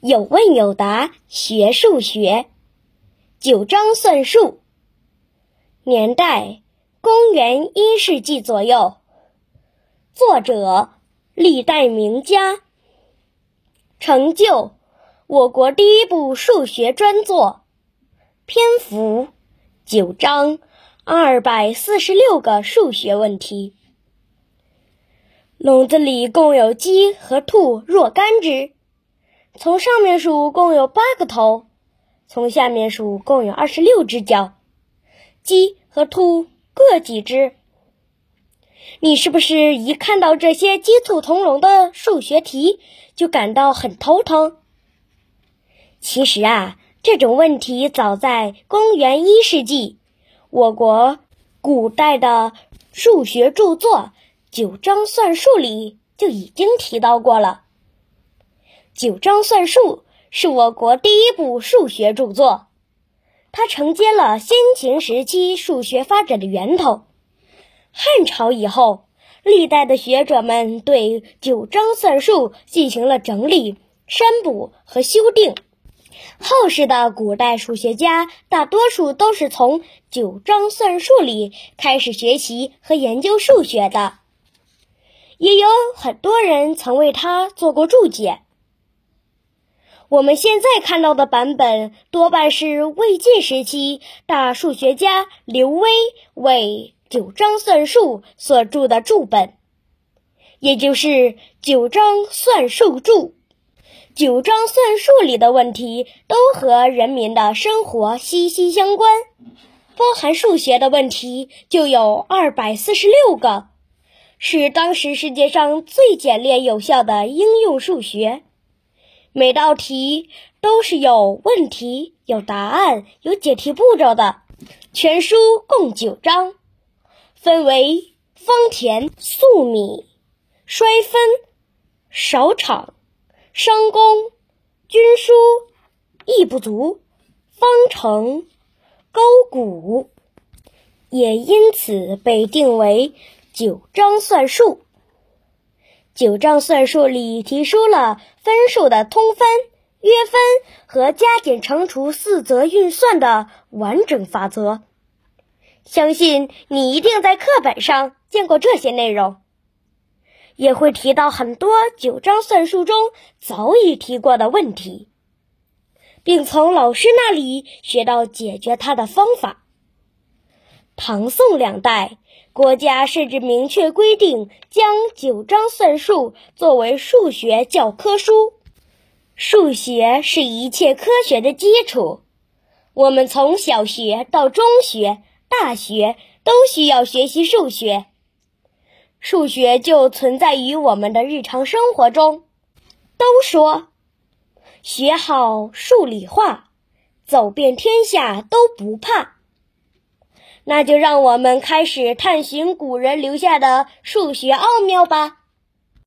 有问有答学数学，九章算术。年代：公元一世纪左右。作者：历代名家。成就：我国第一部数学专作。篇幅：九章，二百四十六个数学问题。笼子里共有鸡和兔若干只，从上面数共有八个头，从下面数共有二十六只脚。鸡和兔各几只？你是不是一看到这些鸡兔同笼的数学题就感到很头疼？其实啊，这种问题早在公元一世纪，我国古代的数学著作。九章算术里就已经提到过了。九章算术是我国第一部数学著作，它承接了先秦时期数学发展的源头。汉朝以后，历代的学者们对九章算术进行了整理、删补和修订。后世的古代数学家大多数都是从九章算术里开始学习和研究数学的。也有很多人曾为他做过注解。我们现在看到的版本多半是魏晋时期大数学家刘威为《九章算术》所著的注本，也就是《九章算术注》。《九章算术》里的问题都和人民的生活息息相关，包含数学的问题就有二百四十六个。是当时世界上最简练有效的应用数学，每道题都是有问题、有答案、有解题步骤的。全书共九章，分为方田、粟米、衰分、少场、商工、均输、益不足、方程、勾股，也因此被定为。九章算术，九章算术里提出了分数的通分、约分和加减乘除四则运算的完整法则。相信你一定在课本上见过这些内容，也会提到很多九章算术中早已提过的问题，并从老师那里学到解决它的方法。唐宋两代。国家甚至明确规定，将九章算术作为数学教科书。数学是一切科学的基础，我们从小学到中学、大学都需要学习数学。数学就存在于我们的日常生活中。都说学好数理化，走遍天下都不怕。那就让我们开始探寻古人留下的数学奥妙吧。